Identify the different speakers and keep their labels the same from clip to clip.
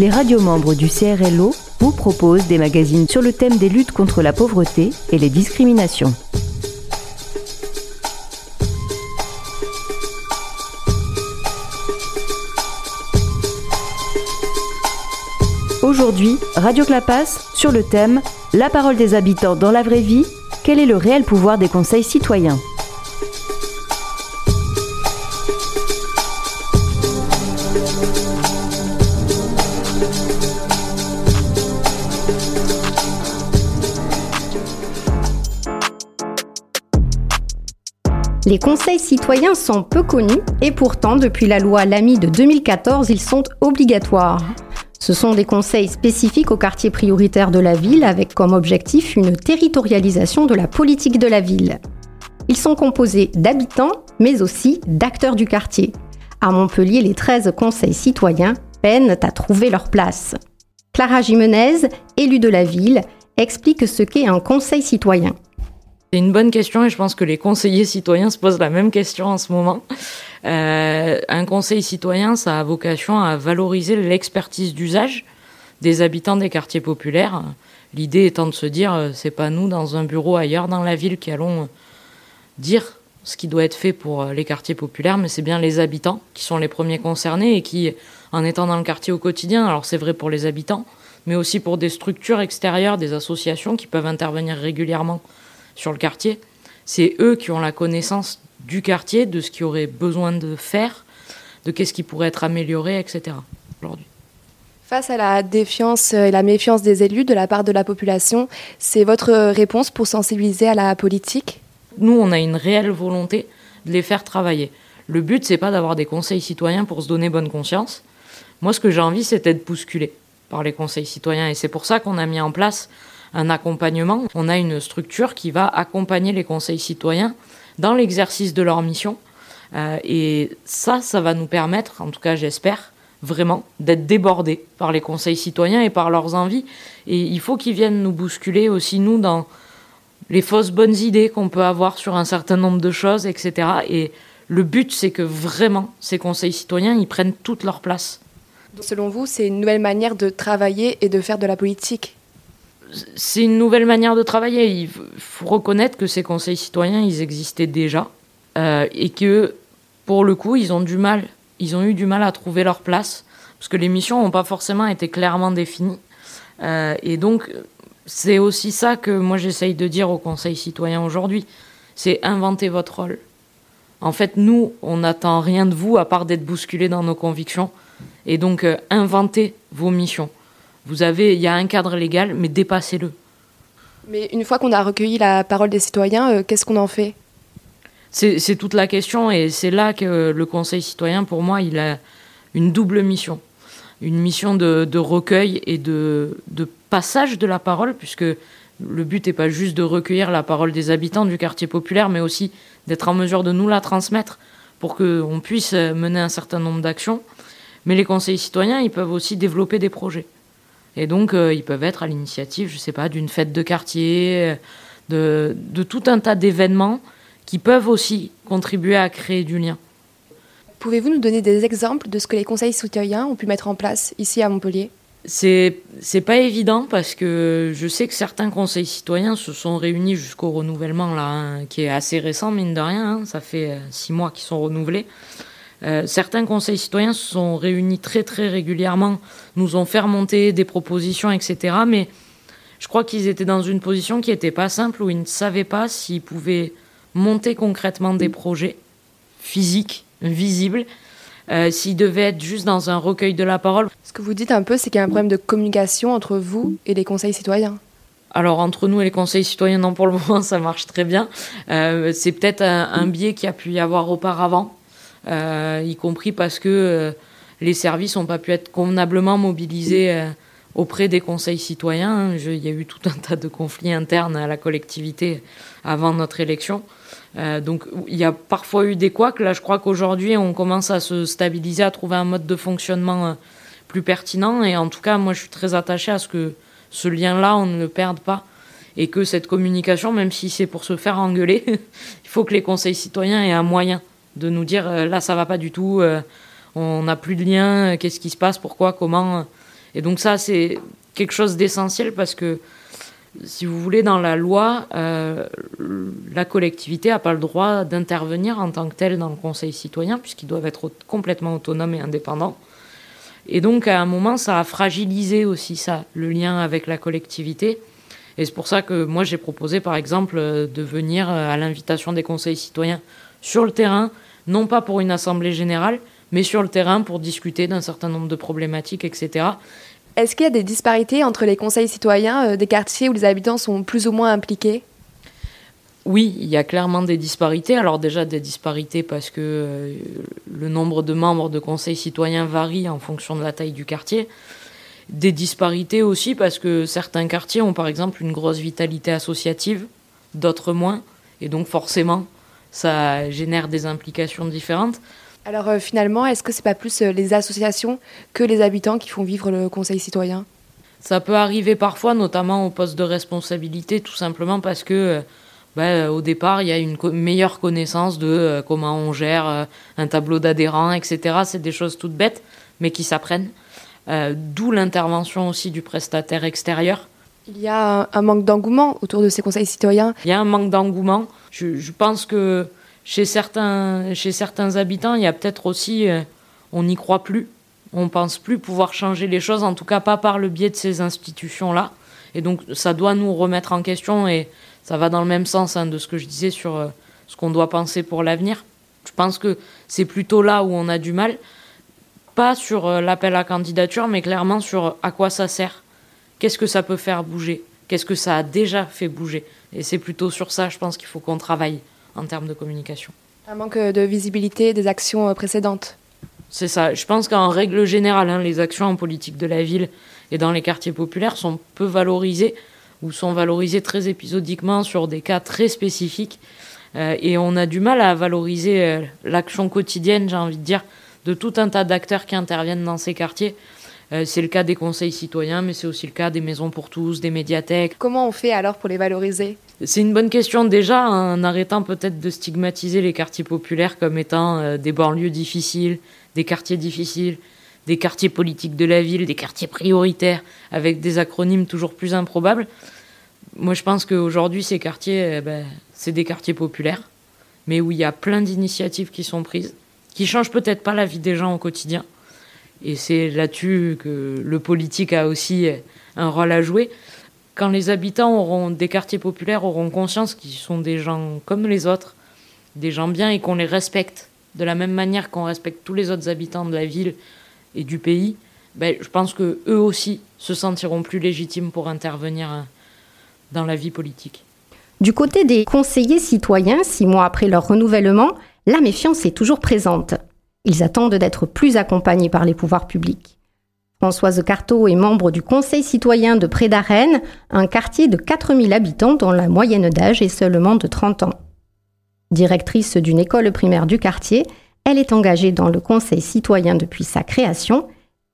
Speaker 1: les radios membres du CRLO vous proposent des magazines sur le thème des luttes contre la pauvreté et les discriminations. Aujourd'hui, Radio Clapas sur le thème La parole des habitants dans la vraie vie, quel est le réel pouvoir des conseils citoyens?
Speaker 2: Les conseils citoyens sont peu connus et pourtant, depuis la loi Lamy de 2014, ils sont obligatoires. Ce sont des conseils spécifiques aux quartiers prioritaires de la ville avec comme objectif une territorialisation de la politique de la ville. Ils sont composés d'habitants, mais aussi d'acteurs du quartier. À Montpellier, les 13 conseils citoyens peinent à trouver leur place. Clara Jimenez, élue de la ville, explique ce qu'est un conseil citoyen.
Speaker 3: C'est une bonne question et je pense que les conseillers citoyens se posent la même question en ce moment. Euh, un conseil citoyen, ça a vocation à valoriser l'expertise d'usage des habitants des quartiers populaires. L'idée étant de se dire, euh, c'est pas nous dans un bureau ailleurs dans la ville qui allons dire ce qui doit être fait pour euh, les quartiers populaires, mais c'est bien les habitants qui sont les premiers concernés et qui, en étant dans le quartier au quotidien, alors c'est vrai pour les habitants, mais aussi pour des structures extérieures, des associations qui peuvent intervenir régulièrement sur le quartier. C'est eux qui ont la connaissance du quartier, de ce qu'il aurait besoin de faire, de qu'est-ce qui pourrait être amélioré, etc. aujourd'hui.
Speaker 4: Face à la défiance et la méfiance des élus de la part de la population, c'est votre réponse pour sensibiliser à la politique?
Speaker 3: Nous, on a une réelle volonté de les faire travailler. Le but, c'est pas d'avoir des conseils citoyens pour se donner bonne conscience. Moi, ce que j'ai envie, c'est d'être bousculé par les conseils citoyens. Et c'est pour ça qu'on a mis en place un accompagnement. On a une structure qui va accompagner les conseils citoyens dans l'exercice de leur mission. Euh, et ça, ça va nous permettre, en tout cas j'espère, vraiment d'être débordés par les conseils citoyens et par leurs envies. Et il faut qu'ils viennent nous bousculer aussi, nous, dans les fausses bonnes idées qu'on peut avoir sur un certain nombre de choses, etc. Et le but, c'est que vraiment, ces conseils citoyens, ils prennent toute leur place.
Speaker 4: Selon vous, c'est une nouvelle manière de travailler et de faire de la politique
Speaker 3: c'est une nouvelle manière de travailler. Il faut reconnaître que ces conseils citoyens, ils existaient déjà euh, et que pour le coup, ils ont du mal, ils ont eu du mal à trouver leur place parce que les missions n'ont pas forcément été clairement définies. Euh, et donc, c'est aussi ça que moi j'essaye de dire aux conseils citoyens aujourd'hui, c'est inventer votre rôle. En fait, nous, on n'attend rien de vous à part d'être bousculés dans nos convictions. Et donc, euh, inventez vos missions. Vous avez, il y a un cadre légal, mais dépassez-le.
Speaker 4: Mais une fois qu'on a recueilli la parole des citoyens, euh, qu'est-ce qu'on en fait?
Speaker 3: C'est toute la question et c'est là que le Conseil citoyen, pour moi, il a une double mission. Une mission de, recueil et de, de, passage de la parole, puisque le but n'est pas juste de recueillir la parole des habitants du quartier populaire, mais aussi d'être en mesure de nous la transmettre pour qu'on puisse mener un certain nombre d'actions. Mais les conseils citoyens, ils peuvent aussi développer des projets. Et donc, euh, ils peuvent être à l'initiative, je ne sais pas, d'une fête de quartier, de, de tout un tas d'événements qui peuvent aussi contribuer à créer du lien.
Speaker 4: Pouvez-vous nous donner des exemples de ce que les conseils citoyens ont pu mettre en place ici à Montpellier?
Speaker 3: C'est c'est pas évident parce que je sais que certains conseils citoyens se sont réunis jusqu'au renouvellement là, hein, qui est assez récent mine de rien. Hein. ça fait euh, six mois qu'ils sont renouvelés. Euh, certains conseils citoyens se sont réunis très très régulièrement, nous ont fait remonter des propositions, etc. Mais je crois qu'ils étaient dans une position qui n'était pas simple, où ils ne savaient pas s'ils pouvaient monter concrètement des projets physiques, visibles, euh, s'ils devaient être juste dans un recueil de la parole.
Speaker 4: Ce que vous dites un peu, c'est qu'il y a un problème de communication entre vous et les conseils citoyens.
Speaker 3: Alors entre nous et les conseils citoyens, non, pour le moment, ça marche très bien. Euh, c'est peut-être un, un biais qu'il y a pu y avoir auparavant. Euh, y compris parce que euh, les services n'ont pas pu être convenablement mobilisés euh, auprès des conseils citoyens. il y a eu tout un tas de conflits internes à la collectivité avant notre élection. donc il y a parfois eu des couacs. Là, je crois qu'aujourd'hui, on commence à se stabiliser, à trouver un mode de fonctionnement plus pertinent. Et en tout cas, moi, je suis très attaché à ce que ce lien-là, on ne le perde pas. Et que cette communication, même si c'est pour se faire engueuler, il faut que les conseils citoyens aient un moyen de nous dire euh, là ça va pas du tout, euh, on n'a plus de lien, euh, qu'est-ce qui se passe, pourquoi, comment. Et donc ça, c'est quelque chose d'essentiel parce que, si vous voulez, dans la loi, la collectivité n'a pas le droit d'intervenir en tant que telle dans le conseil citoyen, puisqu'ils doivent être complètement autonomes et indépendants. Et donc, à un moment, ça a fragilisé aussi ça, le lien avec la collectivité. Et c'est pour ça que moi, j'ai proposé, par exemple, de venir à l'invitation des conseils citoyens sur le terrain, non pas pour une assemblée générale, mais sur le terrain pour discuter d'un certain nombre de problématiques, etc.
Speaker 4: Est-ce qu'il y a des disparités entre les conseils citoyens euh, des quartiers où les habitants sont plus ou moins impliqués?
Speaker 3: Oui, il y a clairement des disparités. Alors déjà des disparités parce que euh, le nombre de membres de conseils citoyens varie en fonction de la taille du quartier. Des disparités aussi parce que certains quartiers ont par exemple une grosse vitalité associative, d'autres moins. Et donc forcément, ça génère des implications différentes.
Speaker 4: Alors euh, finalement, est-ce que c'est pas plus euh, les associations que les habitants qui font vivre le conseil citoyen?
Speaker 3: Ça peut arriver parfois, notamment au poste de responsabilité, tout simplement parce que euh, bah, au départ, il y a une meilleure connaissance de comment on gère un tableau d'adhérents, etc. C'est des choses toutes bêtes, mais qui s'apprennent. D'où l'intervention aussi du prestataire extérieur.
Speaker 4: Il y a un, manque d'engouement autour de ces conseils citoyens.
Speaker 3: Il y a un manque d'engouement. je pense que chez certains, chez certains habitants, il y a peut-être aussi, euh, on n'y croit plus, on pense plus pouvoir changer les choses, en tout cas pas par le biais de ces institutions-là. Et donc ça doit nous remettre en question et ça va dans le même sens hein, de ce que je disais sur euh, ce qu'on doit penser pour l'avenir. Je pense que c'est plutôt là où on a du mal, pas sur euh, l'appel à candidature, mais clairement sur à quoi ça sert, qu'est-ce que ça peut faire bouger, qu'est-ce que ça a déjà fait bouger? Et c'est plutôt sur ça, je pense qu'il faut qu'on travaille en termes de communication.
Speaker 4: Un manque de visibilité des actions euh, précédentes.
Speaker 3: C'est ça. Je pense qu'en règle générale, hein, les actions en politique de la ville et dans les quartiers populaires sont peu valorisées ou sont valorisées très épisodiquement sur des cas très spécifiques. Euh, et on a du mal à valoriser euh, l'action quotidienne, j'ai envie de dire, de tout un tas d'acteurs qui interviennent dans ces quartiers. C'est le cas des conseils citoyens, mais c'est aussi le cas des maisons pour tous, des médiathèques.
Speaker 4: Comment on fait alors pour les valoriser?
Speaker 3: C'est une bonne question déjà, en arrêtant peut-être de stigmatiser les quartiers populaires comme étant euh, des banlieues difficiles, des quartiers difficiles, des quartiers politiques de la ville, des quartiers prioritaires, avec des acronymes toujours plus improbables. Moi, je pense qu'aujourd'hui, ces quartiers, eh ben, c'est des quartiers populaires, mais où il y a plein d'initiatives qui sont prises, qui changent peut-être pas la vie des gens au quotidien. Et c'est là-dessus que le politique a aussi un rôle à jouer quand les habitants auront des quartiers populaires auront conscience qu'ils sont des gens comme les autres, des gens bien et qu'on les respecte de la même manière qu'on respecte tous les autres habitants de la ville et du pays, ben, je pense que eux aussi se sentiront plus légitimes pour intervenir dans la vie politique.
Speaker 2: Du côté des conseillers citoyens, six mois après leur renouvellement, la méfiance est toujours présente. Ils attendent d'être plus accompagnés par les pouvoirs publics. Françoise Carteau est membre du Conseil citoyen de Prédarène, un quartier de 4000 habitants dont la moyenne d'âge est seulement de 30 ans. Directrice d'une école primaire du quartier, elle est engagée dans le Conseil citoyen depuis sa création.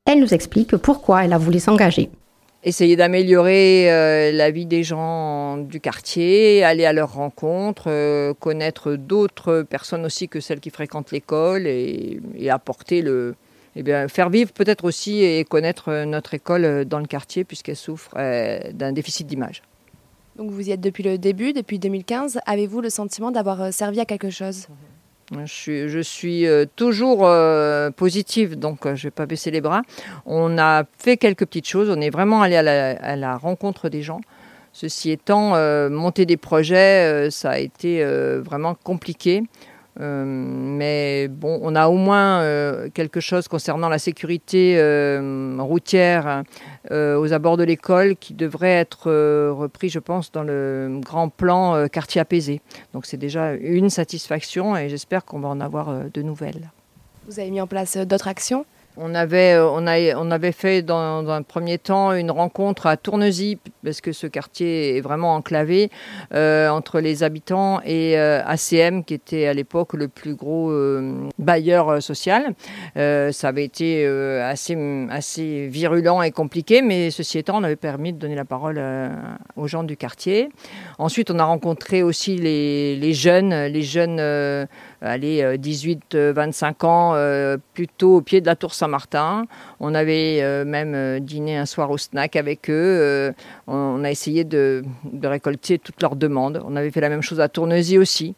Speaker 2: Elle nous explique pourquoi elle a voulu s'engager.
Speaker 5: Essayer d'améliorer euh, la vie des gens du quartier, aller à leur rencontre, euh, connaître d'autres personnes aussi que celles qui fréquentent l'école et apporter le, eh bien, faire vivre peut-être aussi et connaître notre école dans le quartier puisqu'elle souffre euh, d'un déficit d'image.
Speaker 4: Donc vous y êtes depuis le début, depuis 2015. Avez-vous le sentiment d'avoir servi à quelque chose?
Speaker 5: Je suis, suis, toujours positive, donc je ne vais pas baisser les bras. On a fait quelques petites choses, on est vraiment allé à la rencontre des gens. Ceci étant, monter des projets, ça a été vraiment compliqué. Euh, mais bon, on a au moins euh, quelque chose concernant la sécurité euh, routière aux abords de l'école qui devrait être repris, je pense, dans le grand plan quartier apaisé. Donc c'est déjà une satisfaction et j'espère qu'on va en avoir de nouvelles.
Speaker 4: Vous avez mis en place d'autres actions?
Speaker 5: On avait, euh, on, a, on avait fait dans, un premier temps une rencontre à Tournesy, parce que ce quartier est vraiment enclavé, euh, entre les habitants et euh, ACM, qui était à l'époque le plus gros bailleur social. ça avait été assez, assez virulent et compliqué, mais ceci étant, on avait permis de donner la parole aux gens du quartier. Ensuite, on a rencontré aussi les, les jeunes, les jeunes allez, 18-25 ans, plutôt au pied de la tour Saint-Martin. On avait même dîné un soir au snack avec eux. on a essayé de, de, récolter toutes leurs demandes. On avait fait la même chose à Tournesy aussi.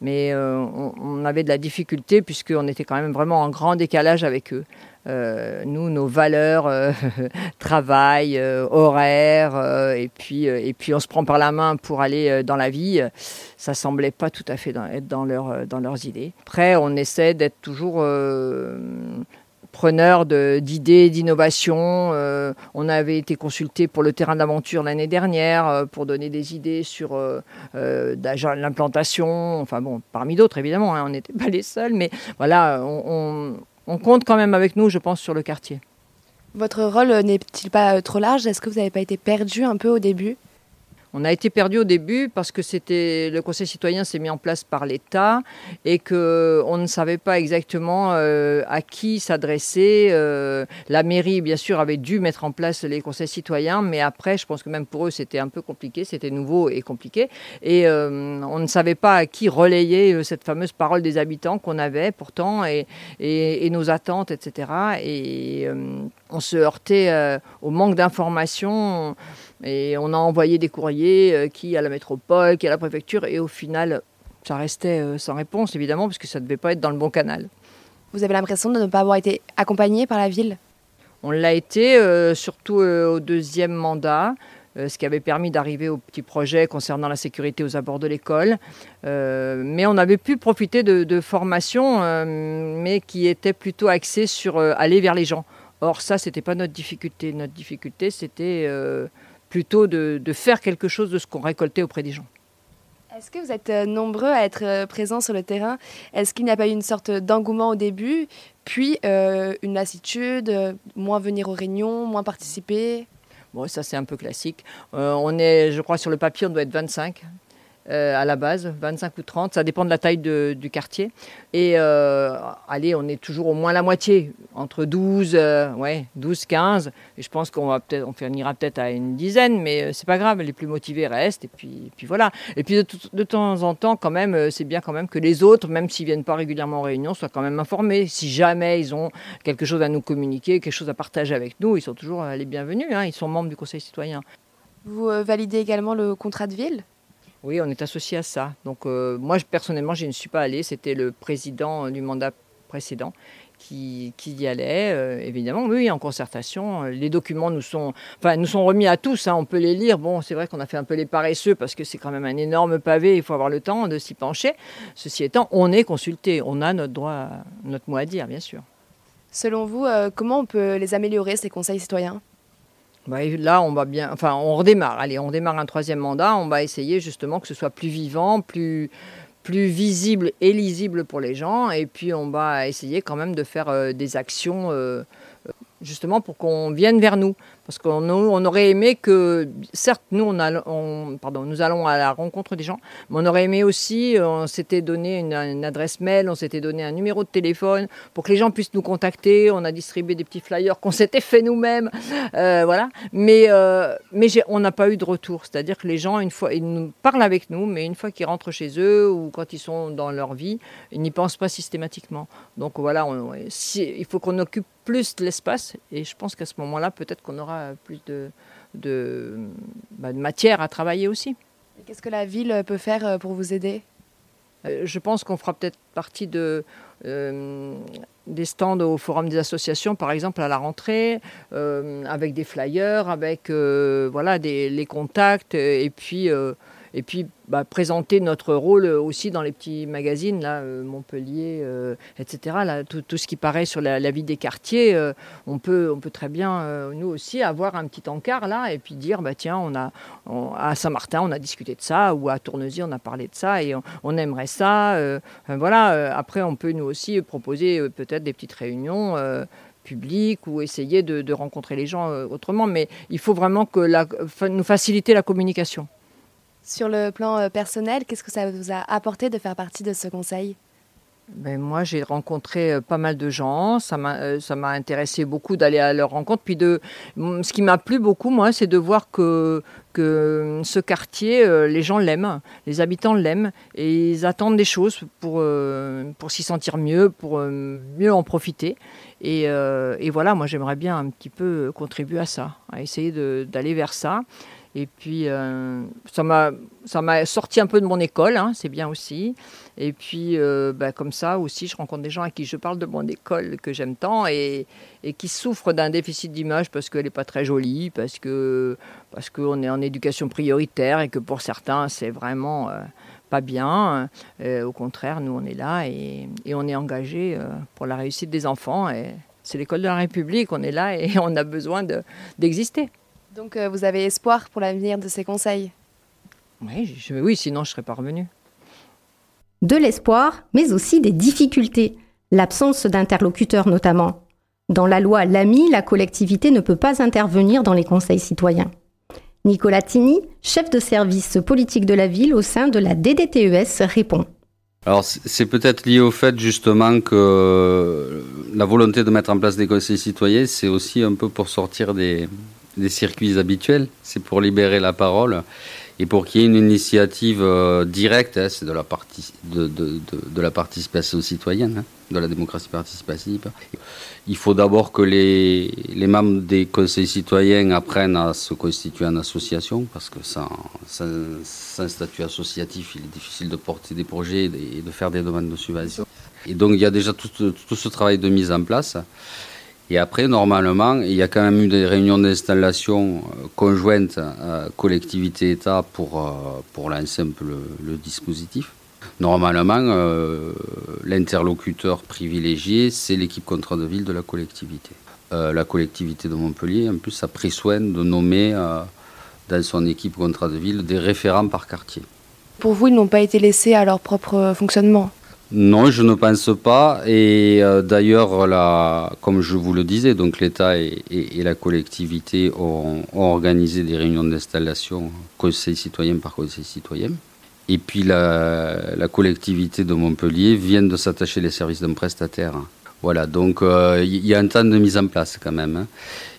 Speaker 5: Mais on, on, avait de la difficulté puisqu'on était quand même vraiment en grand décalage avec eux. Euh, nous, nos valeurs, euh, travail, euh, horaire, et, puis, et puis on se prend par la main pour aller dans la vie, ça semblait pas tout à fait être dans, leur, dans leurs idées. Après, on essaie d'être toujours preneur d'idées, d'innovations. on avait été consulté pour le terrain d'aventure l'année dernière pour donner des idées sur l'implantation. Enfin bon, parmi d'autres évidemment, hein, on n'était pas les seuls, mais voilà, on compte quand même avec nous, je pense, sur le quartier.
Speaker 4: Votre rôle n'est-il pas euh, trop large? Est-ce que vous n'avez pas été perdu un peu au début?
Speaker 5: On a été perdu au début parce que c'était le Conseil citoyen s'est mis en place par l'État et que on ne savait pas exactement euh, à qui s'adresser. Euh, la mairie, bien sûr, avait dû mettre en place les conseils citoyens, mais après, je pense que même pour eux, c'était un peu compliqué, c'était nouveau et compliqué, et euh, on ne savait pas à qui relayer cette fameuse parole des habitants qu'on avait pourtant et, et, et, nos attentes, etc. Et on se heurtait au manque d'informations. Et on a envoyé des courriers euh, qui à la métropole, qui à la préfecture, et au final, ça restait euh, sans réponse, évidemment, parce que ça ne devait pas être dans le bon canal.
Speaker 4: Vous avez l'impression de ne pas avoir été accompagné par la ville?
Speaker 5: On l'a été, euh, surtout au deuxième mandat. ce qui avait permis d'arriver au petit projet concernant la sécurité aux abords de l'école. mais on avait pu profiter de, de formations, mais qui étaient plutôt axées sur aller vers les gens. Or, ça, ce n'était pas notre difficulté. Notre difficulté, c'était plutôt de, faire quelque chose de ce qu'on récoltait auprès des gens.
Speaker 4: Est-ce que vous êtes euh, nombreux à être euh, présents sur le terrain? Est-ce qu'il n'y a pas eu une sorte d'engouement au début, puis euh, une lassitude, moins venir aux réunions, moins participer?
Speaker 5: Bon, ça c'est un peu classique. on est, je crois, sur le papier, on doit être 25. Euh, à la base, 25 ou 30, ça dépend de la taille du quartier. Et euh, allez, on est toujours au moins la moitié, entre 12, euh, ouais, 12, 15. Et je pense qu'on va peut-être, on finira peut-être à une dizaine, mais c'est pas grave, les plus motivés restent. Et puis, puis voilà. Et puis de, de, temps en temps, quand même, c'est bien quand même que les autres, même s'ils viennent pas régulièrement en réunion, soient quand même informés. Si jamais ils ont quelque chose à nous communiquer, quelque chose à partager avec nous, ils sont toujours les bienvenus. Hein. ils sont membres du Conseil citoyen.
Speaker 4: Vous validez également le contrat de ville?
Speaker 5: Oui, on est associé à ça. Donc euh, moi, personnellement, je ne suis pas allée. C'était le président du mandat précédent qui, y allait, euh, évidemment, oui, en concertation. Les documents nous sont, enfin, remis à tous, hein, on peut les lire. Bon, c'est vrai qu'on a fait un peu les paresseux parce que c'est quand même un énorme pavé, il faut avoir le temps de s'y pencher. Ceci étant, on est consulté, on a notre droit, notre mot à dire, bien sûr.
Speaker 4: Selon vous, euh, comment on peut les améliorer, ces conseils citoyens?
Speaker 5: Bah, là, on va bien, enfin, on redémarre. Allez, on démarre un troisième mandat. On va essayer justement que ce soit plus vivant, plus, visible et lisible pour les gens. Et puis, on va essayer quand même de faire euh, des actions euh, justement pour qu'on vienne vers nous. Parce qu'on on aurait aimé que, certes, nous, on, pardon, nous allons à la rencontre des gens, mais on aurait aimé aussi, on s'était donné une, adresse mail, on s'était donné un numéro de téléphone pour que les gens puissent nous contacter. On a distribué des petits flyers qu'on s'était fait nous-mêmes, euh, voilà. Mais, euh, mais on n'a pas eu de retour. C'est-à-dire que les gens, une fois, ils nous parlent avec nous, mais une fois qu'ils rentrent chez eux ou quand ils sont dans leur vie, ils n'y pensent pas systématiquement. Donc voilà, il faut qu'on occupe plus de l'espace et je pense qu'à ce moment-là, peut-être qu'on aura plus de, bah, de, matière à travailler aussi.
Speaker 4: Qu'est-ce que la ville peut faire euh, pour vous aider?
Speaker 5: Euh, Je pense qu'on fera peut-être partie de, euh, des stands au Forum des associations, par exemple, à la rentrée, avec des flyers, avec voilà, des, les contacts, et puis, et puis bah, présenter notre rôle aussi dans les petits magazines, là, euh, Montpellier, euh, etc. Là, tout, ce qui paraît sur la, vie des quartiers, euh, on, peut, on peut très bien, nous aussi, avoir un petit encart là et puis dire, bah, tiens, on a, à Saint-Martin, on a discuté de ça, ou à Tournesy, on a parlé de ça, et on, aimerait ça. voilà, après, on peut nous aussi proposer peut-être des petites réunions publiques ou essayer de, rencontrer les gens autrement, mais il faut vraiment que nous faciliter la communication.
Speaker 4: Sur le plan euh, personnel, qu'est-ce que ça vous a apporté de faire partie de ce conseil?
Speaker 5: Ben, moi, j'ai rencontré euh, pas mal de gens. Ça m'a, euh, ça m'a intéressé beaucoup d'aller à leur rencontre. Puis de, ce qui m'a plu beaucoup, moi, c'est de voir que, que ce quartier, les gens l'aiment, les habitants l'aiment, et ils attendent des choses pour, pour s'y sentir mieux, pour mieux en profiter. Et, et voilà, moi, j'aimerais bien un petit peu contribuer à ça, à essayer d'aller vers ça. Et puis, euh, ça m'a sorti un peu de mon école, hein, c'est bien aussi. Et puis, euh, bah, comme ça aussi, je rencontre des gens à qui je parle de mon école que j'aime tant et, qui souffrent d'un déficit d'image parce qu'elle n'est pas très jolie, parce qu'on parce qu'on est en éducation prioritaire et que pour certains, c'est vraiment euh, pas bien. au contraire, nous, on est là et, et on est engagé pour la réussite des enfants. Et c'est l'école de la République, on est là et on a besoin d'exister.
Speaker 4: Donc euh, vous avez espoir pour l'avenir de ces conseils
Speaker 5: oui, oui, sinon je ne serais pas revenu.
Speaker 2: De l'espoir, mais aussi des difficultés. L'absence d'interlocuteurs notamment. Dans la loi Lamy, la collectivité ne peut pas intervenir dans les conseils citoyens. Nicolas Tini, chef de service politique de la ville au sein de la DDTES, répond.
Speaker 6: Alors c'est peut-être lié au fait justement que la volonté de mettre en place des conseils citoyens, c'est aussi un peu pour sortir des, des circuits habituels, c'est pour libérer la parole et pour qu'il y ait une initiative euh, directe, hein, c'est de la, de, la participation citoyenne, hein, de la démocratie participative. Il faut d'abord que les, les, membres des conseils citoyens apprennent à se constituer en association, parce que sans, sans, statut associatif, il est difficile de porter des projets et de faire des demandes de subvention. Et donc il y a déjà tout, tout ce travail de mise en place. Et après, normalement, il y a quand même eu des réunions d'installation euh, conjointes euh, collectivité-État pour, euh, pour lancer le, dispositif. Normalement, l'interlocuteur privilégié, c'est l'équipe contrat de ville de la collectivité. la collectivité de Montpellier, en plus, a pris soin de nommer dans son équipe contrat de ville des référents par quartier.
Speaker 4: Pour vous, ils n'ont pas été laissés à leur propre fonctionnement?
Speaker 6: Non, je ne pense pas. Et euh, d'ailleurs, comme je vous le disais, donc l'État et, la collectivité ont, organisé des réunions d'installation, conseil citoyen par conseil citoyen. Et puis la, collectivité de Montpellier vient de s'attacher les services d'un prestataire. Voilà, donc euh, il y a un temps de mise en place quand même. Hein.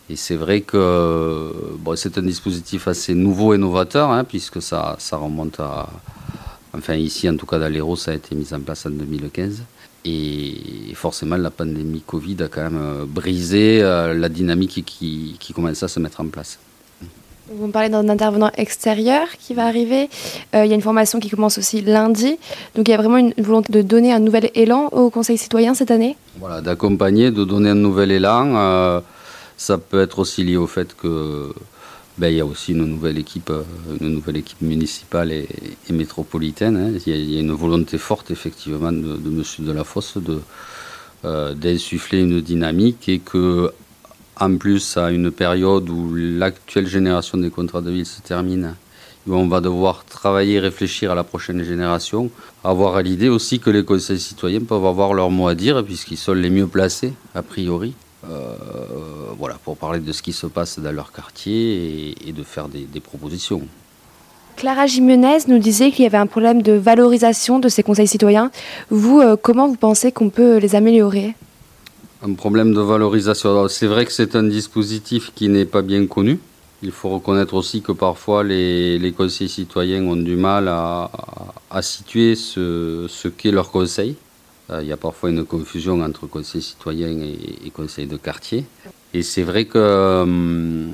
Speaker 6: Et c'est vrai que c'est un dispositif assez nouveau et novateur, hein, puisque ça remonte à, Enfin, ici, en tout cas, dans l'Hérault, ça a été mis en place en 2015. Et forcément, la pandémie Covid a quand même euh, brisé euh, la dynamique qui, qui commençait à se mettre en place.
Speaker 4: Vous me parlez d'un intervenant extérieur qui va arriver. Euh, il y a une formation qui commence aussi lundi. Donc il y a vraiment une volonté de donner un nouvel élan au Conseil citoyen cette année
Speaker 6: Voilà, d'accompagner, de donner un nouvel élan. ça peut être aussi lié au fait que ben, il y a aussi une nouvelle équipe, euh, équipe municipale et, métropolitaine. Hein. Il, y a, une volonté forte effectivement de, de M. Delafosse de, euh, d'insuffler une dynamique et que, en plus, à une période où l'actuelle génération des contrats de ville se termine, où on va devoir travailler, réfléchir à la prochaine génération, avoir à l'idée aussi que les conseils citoyens peuvent avoir leur mot à dire puisqu'ils sont les mieux placés, a priori, voilà, pour parler de ce qui se passe dans leur quartier et, de faire des, propositions.
Speaker 4: Clara Jimenez nous disait qu'il y avait un problème de valorisation de ces conseils citoyens. Vous, euh, comment vous pensez qu'on peut les améliorer?
Speaker 6: Un problème de valorisation. C'est vrai que c'est un dispositif qui n'est pas bien connu. Il faut reconnaître aussi que parfois les, les conseils citoyens ont du mal à, situer ce, ce qu'est leur conseil. Euh, il y a parfois une confusion entre conseil citoyen et, conseil de quartier. Et c'est vrai que euh,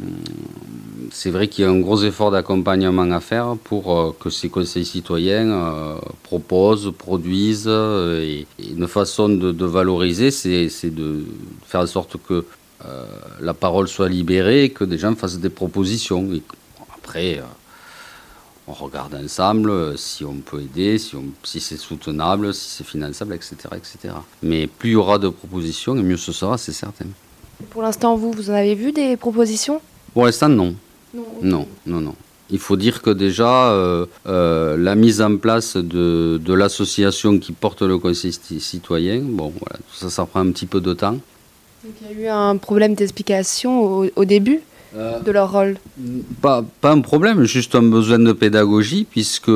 Speaker 6: c'est vrai qu'il y a un gros effort d'accompagnement à faire pour euh, que ces conseils citoyens proposent, produisent. Et, une façon de, valoriser, c'est de faire en sorte que la parole soit libérée et que des gens fassent des propositions. Et après, on regarde ensemble euh, si on peut aider, si, si c'est soutenable, si c'est finançable, etc., etc. Mais plus il y aura de propositions, et mieux ce sera, c'est certain.
Speaker 4: Pour l'instant, vous, vous en avez vu des propositions?
Speaker 6: Pour l'instant, non. Non, non, non, Il faut dire que déjà, euh, euh, la mise en place de, de l'association qui porte le conseil citoyen, bon, voilà, ça, ça prend un petit peu de temps.
Speaker 4: Donc il y a eu un problème d'explication au début euh, de leur rôle
Speaker 6: pas, pas un problème, juste un besoin de pédagogie, puisque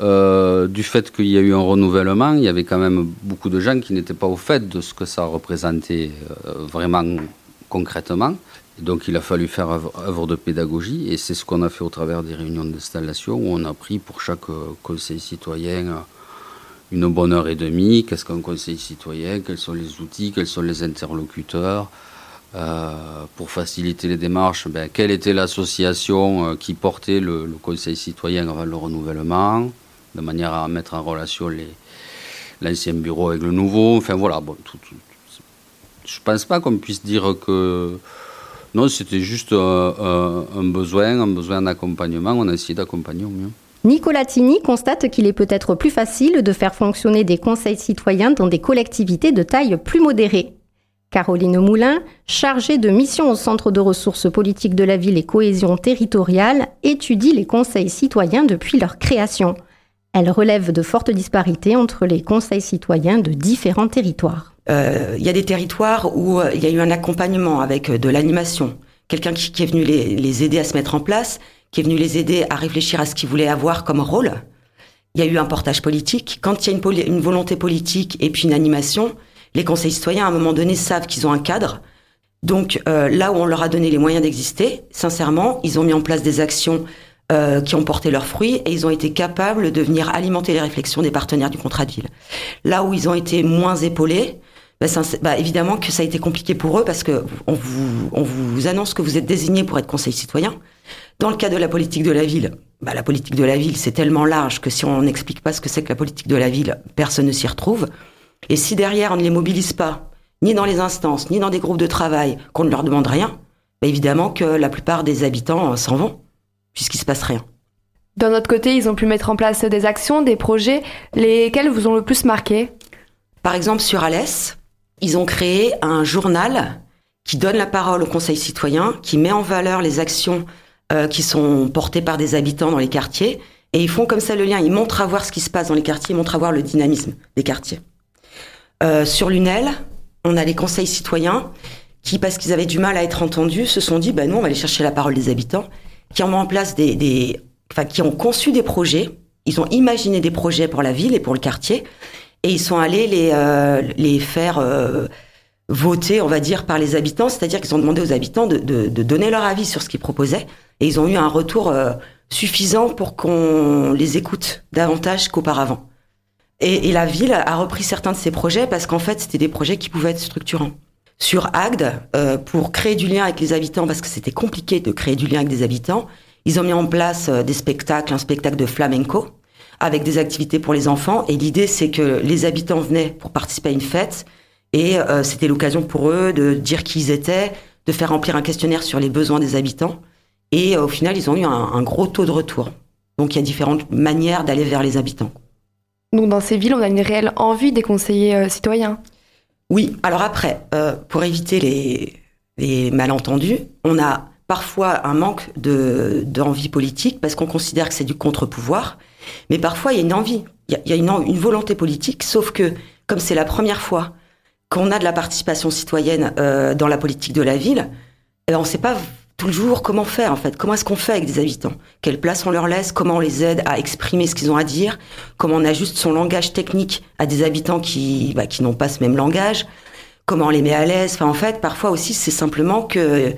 Speaker 6: euh, du fait qu'il y a eu un renouvellement, il y avait quand même beaucoup de gens qui n'étaient pas au fait de ce que ça représentait euh, vraiment concrètement. donc il a fallu faire œuvre de pédagogie et c'est ce qu'on a fait au travers des réunions d'installation où on a pris pour chaque conseil citoyen une bonne heure et demie. Qu'est-ce qu'un conseil citoyen? Quels sont les outils? Quels sont les interlocuteurs? Pour faciliter les démarches, ben, quelle était l'association qui portait le, conseil citoyen avant le renouvellement de manière à mettre en relation l'ancien bureau avec le nouveau. Enfin voilà, je pense pas qu'on puisse dire que non, c'était juste un, besoin, un besoin d'accompagnement. On a essayé d'accompagner au mieux.
Speaker 2: Nicolas Tini constate qu'il est peut-être plus facile de faire fonctionner des conseils citoyens dans des collectivités de taille plus modérée. Caroline Moulin, chargée de mission au Centre de ressources politiques de la ville et cohésion territoriale, étudie les conseils citoyens depuis leur création. Elle relève de fortes disparités entre les conseils citoyens de différents territoires.
Speaker 7: Euh, il y a des territoires où euh, il y a eu un accompagnement avec euh, de l'animation, quelqu'un qui, est venu les, aider à se mettre en place, qui est venu les aider à réfléchir à ce qu'ils voulaient avoir comme rôle. Il y a eu un portage politique. Quand il y a une, volonté politique et puis une animation, les conseils citoyens, à un moment donné, savent qu'ils ont un cadre. Donc là où on leur a donné les moyens d'exister, sincèrement, ils ont mis en place des actions euh, qui ont porté leurs fruits et ils ont été capables de venir alimenter les réflexions des partenaires du contrat de ville. Là où ils ont été moins épaulés, bah, bah, évidemment que ça a été compliqué pour eux parce que on vous, on vous annonce que vous êtes désigné pour être conseil citoyen. Dans le cas de la politique de la ville, bah, la politique de la ville, c'est tellement large que si on n'explique pas ce que c'est que la politique de la ville, personne ne s'y retrouve. Et si derrière on ne les mobilise pas, ni dans les instances, ni dans des groupes de travail, qu'on ne leur demande rien, bah, évidemment que la plupart des habitants euh, s'en vont puisqu'il se passe rien.
Speaker 4: D'un autre côté, ils ont pu mettre en place des actions, des projets, lesquels vous ont le plus marqué?
Speaker 7: Par exemple, sur Alès, ils ont créé un journal qui donne la parole au Conseil citoyen, qui met en valeur les actions euh, qui sont portées par des habitants dans les quartiers, et ils font comme ça le lien, ils montrent à voir ce qui se passe dans les quartiers, ils montrent à voir le dynamisme des quartiers. Euh, sur Lunel, on a les conseils citoyens qui, parce qu'ils avaient du mal à être entendus, se sont dit, ben nous, on va aller chercher la parole des habitants, qui ont mis en place des, enfin, qui ont conçu des projets. Ils ont imaginé des projets pour la ville et pour le quartier, et ils sont allés les euh, les faire euh, voter, on va dire, par les habitants. C'est-à-dire qu'ils ont demandé aux habitants de, donner leur avis sur ce qu'ils proposaient, et ils ont eu un retour suffisant pour qu'on les écoute davantage qu'auparavant. Et, et, la ville a repris certains de ces projets parce qu'en fait, c'était des projets qui pouvaient être structurants sur Agde euh, pour créer du lien avec les habitants parce que c'était compliqué de créer du lien avec des habitants. Ils ont mis en place euh, des spectacles, un spectacle de flamenco avec des activités pour les enfants. Et l'idée, c'est que les habitants venaient pour participer à une fête et euh, c'était l'occasion pour eux de dire qui ils étaient, de faire remplir un questionnaire sur les besoins des habitants. Et au final, ils ont eu un, un gros taux de retour. Donc il y a différentes manières d'aller vers les habitants.
Speaker 4: Donc dans ces villes, on a une réelle envie des conseillers citoyens.
Speaker 7: Oui, alors après, euh, pour éviter les, malentendus, on a parfois un manque d'envie politique parce qu'on considère que c'est du contre-pouvoir, mais parfois il y a une envie, il y a, une, volonté politique, sauf que comme c'est la première fois qu'on a de la participation citoyenne euh, dans la politique de la ville, eh on ne sait pas toujours comment faire en fait? Comment est-ce qu'on fait avec des habitants? Quelle place on leur laisse? Comment on les aide à exprimer ce qu'ils ont à dire? Comment on ajuste son langage technique à des habitants qui bah, qui n'ont pas ce même langage? Comment on les met à l'aise? Enfin en fait, parfois aussi c'est simplement que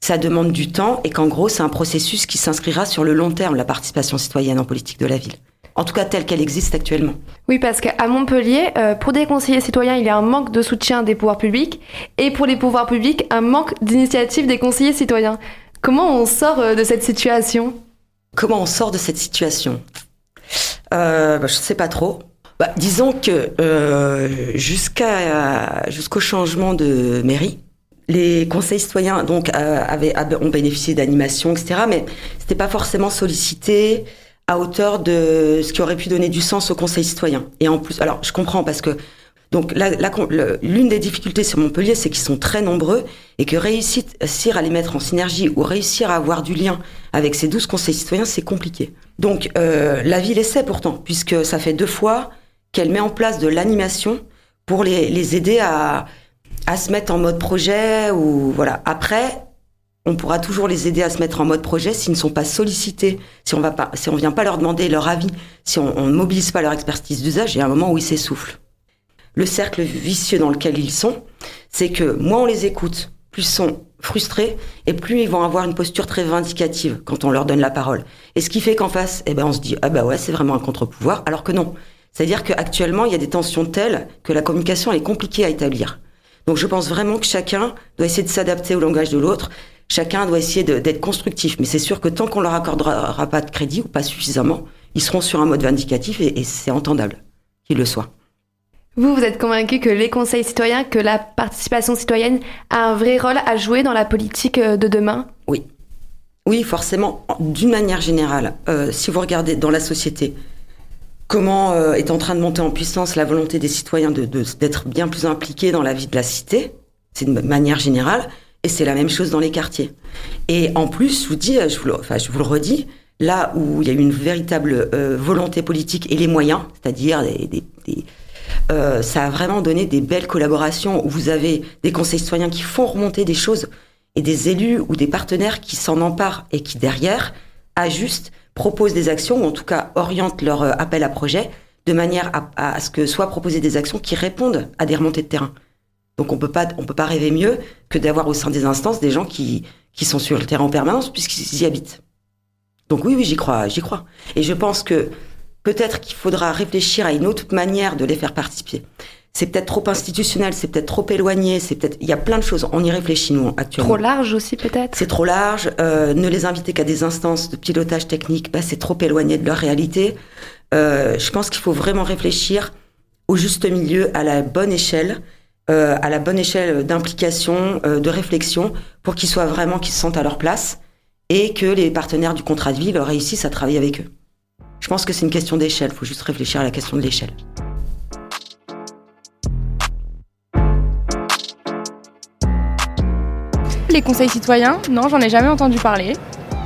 Speaker 7: ça demande du temps et qu'en gros c'est un processus qui s'inscrira sur le long terme la participation citoyenne en politique de la ville en tout cas telle qu'elle existe actuellement.
Speaker 4: Oui, parce qu'à Montpellier, euh, pour des conseillers citoyens, il y a un manque de soutien des pouvoirs publics, et pour les pouvoirs publics, un manque d'initiative des conseillers citoyens. Comment on sort euh, de cette situation?
Speaker 7: Comment on sort de cette situation? Euh, bah, Je ne sais pas trop. Bah, disons que jusqu'à jusqu'au changement de mairie, les conseils citoyens donc avaient, ont bénéficié d'animation, etc. Mais c'était pas forcément sollicité à hauteur de ce qui aurait pu donner du sens au Conseil citoyen. Et en plus, alors je comprends parce que donc l'une des difficultés sur Montpellier, c'est qu'ils sont très nombreux et que réussir à les mettre en synergie ou réussir à avoir du lien avec ces 12 conseils citoyens, c'est compliqué. Donc euh, la ville essaie pourtant, puisque ça fait deux fois qu'elle met en place de l'animation pour les, aider à, à se mettre en mode projet ou voilà. Après, on pourra toujours les aider à se mettre en mode projet s'ils ne sont pas sollicités, si on va vient pas leur demander leur avis, si on ne mobilise pas leur expertise d'usage, il y a un moment où ils s'essoufflent. Le cercle vicieux dans lequel ils sont, c'est que moins on les écoute, plus ils sont frustrés et plus ils vont avoir une posture très vindicative quand on leur donne la parole. Et ce qui fait qu'en face, eh ben, on se dit, ah bah ouais, c'est vraiment un contre-pouvoir, alors que non. C'est-à-dire qu'actuellement, il y a des tensions telles que la communication est compliquée à établir. Donc je pense vraiment que chacun doit essayer de s'adapter au langage de l'autre. Chacun doit essayer d'être constructif. Mais c'est sûr que tant qu'on leur accordera pas de crédit ou pas suffisamment, ils seront sur un mode vindicatif et, c'est entendable qu'ils le soient.
Speaker 4: Vous, vous êtes convaincu que les conseils citoyens, que la participation citoyenne a un vrai rôle à jouer dans la politique euh, de demain?
Speaker 7: Oui. Oui, forcément. D'une manière générale, euh, si vous regardez dans la société, comment euh, est en train de monter en puissance la volonté des citoyens d'être bien plus impliqués dans la vie de la cité. C'est une manière générale. Et c'est la même chose dans les quartiers. Et en plus, je vous dis, je vous le, enfin, je vous le redis, là où il y a eu une véritable euh, volonté politique et les moyens, c'est-à-dire des, euh, ça a vraiment donné des belles collaborations où vous avez des conseils citoyens qui font remonter des choses et des élus ou des partenaires qui s'en emparent et qui derrière ajustent proposent des actions, ou en tout cas orientent leur euh, appel à projet, de manière à, ce que soient proposées des actions qui répondent à des remontées de terrain. Donc on peut pas, on peut pas rêver mieux que d'avoir au sein des instances des gens qui, qui sont sur le terrain en permanence puisqu'ils y habitent. Donc oui, oui, j'y crois, j'y crois. Et je pense que peut-être qu'il faudra réfléchir à une autre manière de les faire participer c'est peut-être trop institutionnel, c'est peut-être trop éloigné, c'est peut-être il y a plein de choses. On y réfléchit nous actuellement.
Speaker 4: Trop large aussi peut-être?
Speaker 7: C'est trop large. Euh, ne les inviter qu'à des instances de pilotage technique, bah, c'est trop éloigné de leur réalité. Euh, je pense qu'il faut vraiment réfléchir au juste milieu, à la bonne échelle, euh, à la bonne échelle d'implication, euh, de réflexion, pour qu'ils soient vraiment, qu'ils se sentent à leur place et que les partenaires du contrat de vie leur réussissent à travailler avec eux. Je pense que c'est une question d'échelle. Il faut juste réfléchir à la question de l'échelle.
Speaker 4: les conseils citoyens Non, j'en ai jamais entendu parler.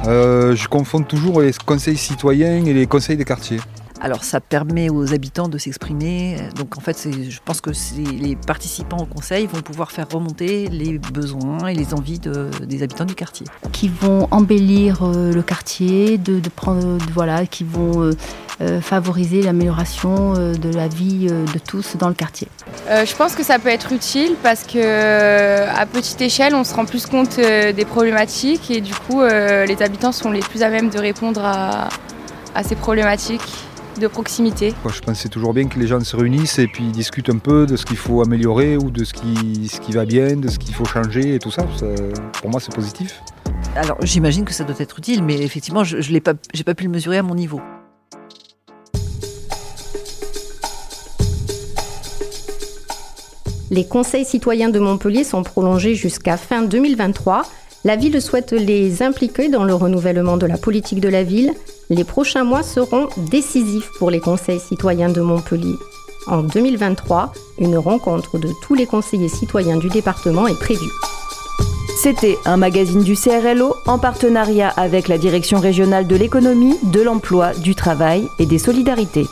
Speaker 8: Euh, je confonds toujours les conseils citoyens et les conseils des quartiers.
Speaker 9: Alors ça permet aux habitants de s'exprimer. Donc en fait, je pense que les participants au conseil vont pouvoir faire remonter les besoins et les envies des habitants du quartier.
Speaker 2: Qui vont embellir euh, le quartier, de, prendre, voilà, qui vont euh, euh, favoriser l'amélioration de la vie de tous dans le quartier.
Speaker 4: je pense que ça peut être utile parce que à petite échelle, on se rend plus compte des problématiques et du coup, les habitants sont les plus à même de répondre à ces problématiques de proximité.
Speaker 8: je pense que c'est toujours bien que les gens se réunissent et puis discutent un peu de ce qu'il faut améliorer ou de ce qui, ce qui va bien, de ce qu'il faut changer et tout ça. pour moi, c'est positif.
Speaker 9: Alors j'imagine que ça doit être utile, mais effectivement, je n'ai pas, pas pu le mesurer à mon niveau.
Speaker 2: Les conseils citoyens de Montpellier sont prolongés jusqu'à fin 2023 la ville souhaite les impliquer dans le renouvellement de la politique de la ville. Les prochains mois seront décisifs pour les conseils citoyens de Montpellier. En 2023, une rencontre de tous les conseillers citoyens du département est prévue.
Speaker 1: C'était un magazine du CRLO en partenariat avec la Direction régionale de l'économie, de l'emploi, du travail et des solidarités.